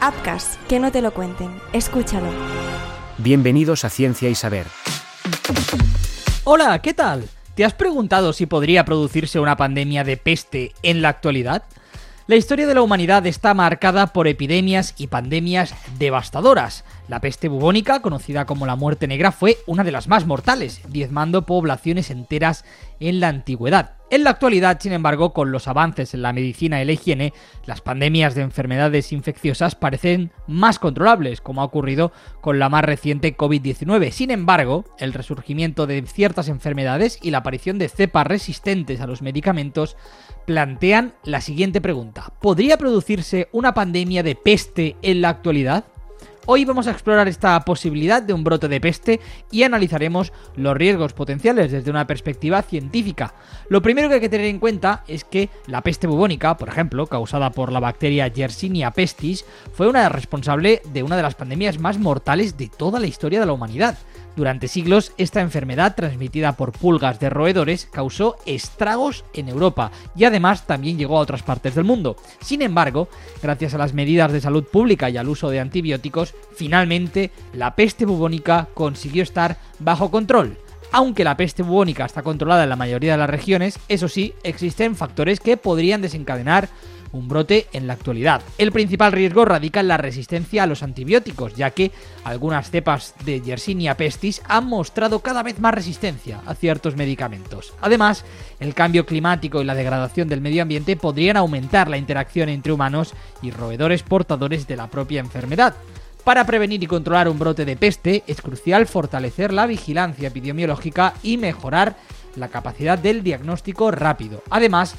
Apcas, que no te lo cuenten. Escúchalo. Bienvenidos a Ciencia y Saber. Hola, ¿qué tal? ¿Te has preguntado si podría producirse una pandemia de peste en la actualidad? La historia de la humanidad está marcada por epidemias y pandemias devastadoras. La peste bubónica, conocida como la muerte negra, fue una de las más mortales, diezmando poblaciones enteras en la antigüedad. En la actualidad, sin embargo, con los avances en la medicina y la higiene, las pandemias de enfermedades infecciosas parecen más controlables, como ha ocurrido con la más reciente COVID-19. Sin embargo, el resurgimiento de ciertas enfermedades y la aparición de cepas resistentes a los medicamentos plantean la siguiente pregunta. ¿Podría producirse una pandemia de peste en la actualidad? Hoy vamos a explorar esta posibilidad de un brote de peste y analizaremos los riesgos potenciales desde una perspectiva científica. Lo primero que hay que tener en cuenta es que la peste bubónica, por ejemplo, causada por la bacteria Yersinia pestis, fue una responsable de una de las pandemias más mortales de toda la historia de la humanidad. Durante siglos, esta enfermedad transmitida por pulgas de roedores causó estragos en Europa y además también llegó a otras partes del mundo. Sin embargo, gracias a las medidas de salud pública y al uso de antibióticos, finalmente la peste bubónica consiguió estar bajo control. Aunque la peste bubónica está controlada en la mayoría de las regiones, eso sí, existen factores que podrían desencadenar un brote en la actualidad. El principal riesgo radica en la resistencia a los antibióticos, ya que algunas cepas de Yersinia pestis han mostrado cada vez más resistencia a ciertos medicamentos. Además, el cambio climático y la degradación del medio ambiente podrían aumentar la interacción entre humanos y roedores portadores de la propia enfermedad. Para prevenir y controlar un brote de peste es crucial fortalecer la vigilancia epidemiológica y mejorar la capacidad del diagnóstico rápido. Además,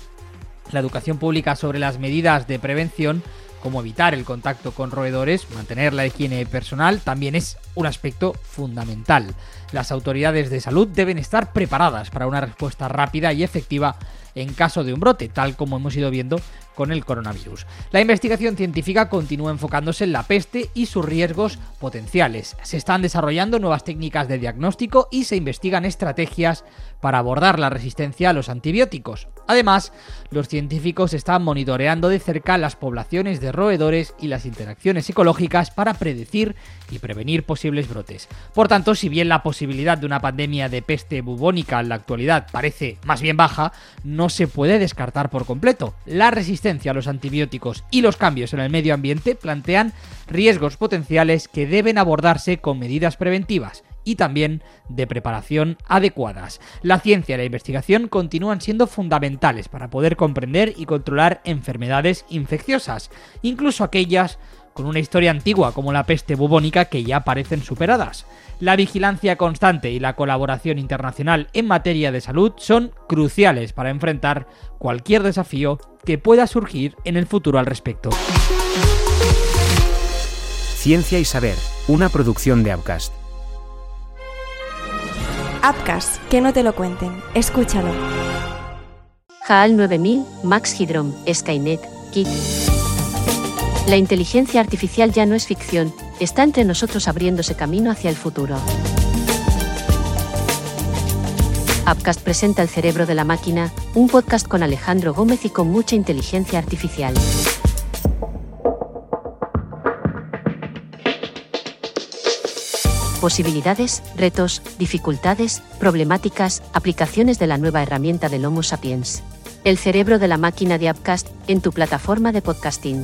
la educación pública sobre las medidas de prevención, como evitar el contacto con roedores, mantener la higiene personal, también es un aspecto fundamental. Las autoridades de salud deben estar preparadas para una respuesta rápida y efectiva en caso de un brote, tal como hemos ido viendo con el coronavirus. La investigación científica continúa enfocándose en la peste y sus riesgos potenciales. Se están desarrollando nuevas técnicas de diagnóstico y se investigan estrategias para abordar la resistencia a los antibióticos. Además, los científicos están monitoreando de cerca las poblaciones de roedores y las interacciones psicológicas para predecir y prevenir posibles brotes. Por tanto, si bien la posibilidad de una pandemia de peste bubónica en la actualidad parece más bien baja, no se puede descartar por completo. La resistencia a los antibióticos y los cambios en el medio ambiente plantean riesgos potenciales que deben abordarse con medidas preventivas y también de preparación adecuadas. La ciencia y la investigación continúan siendo fundamentales para poder comprender y controlar enfermedades infecciosas, incluso aquellas con una historia antigua como la peste bubónica que ya parecen superadas. La vigilancia constante y la colaboración internacional en materia de salud son cruciales para enfrentar cualquier desafío que pueda surgir en el futuro al respecto. Ciencia y Saber, una producción de Outcast. Apcas, que no te lo cuenten. Escúchalo. HAL 9000, Max Hydrom, Skynet, Kit. La inteligencia artificial ya no es ficción, está entre nosotros abriéndose camino hacia el futuro. Upcast presenta El cerebro de la máquina, un podcast con Alejandro Gómez y con mucha inteligencia artificial. Posibilidades, retos, dificultades, problemáticas, aplicaciones de la nueva herramienta del Homo sapiens. El cerebro de la máquina de Upcast en tu plataforma de podcasting.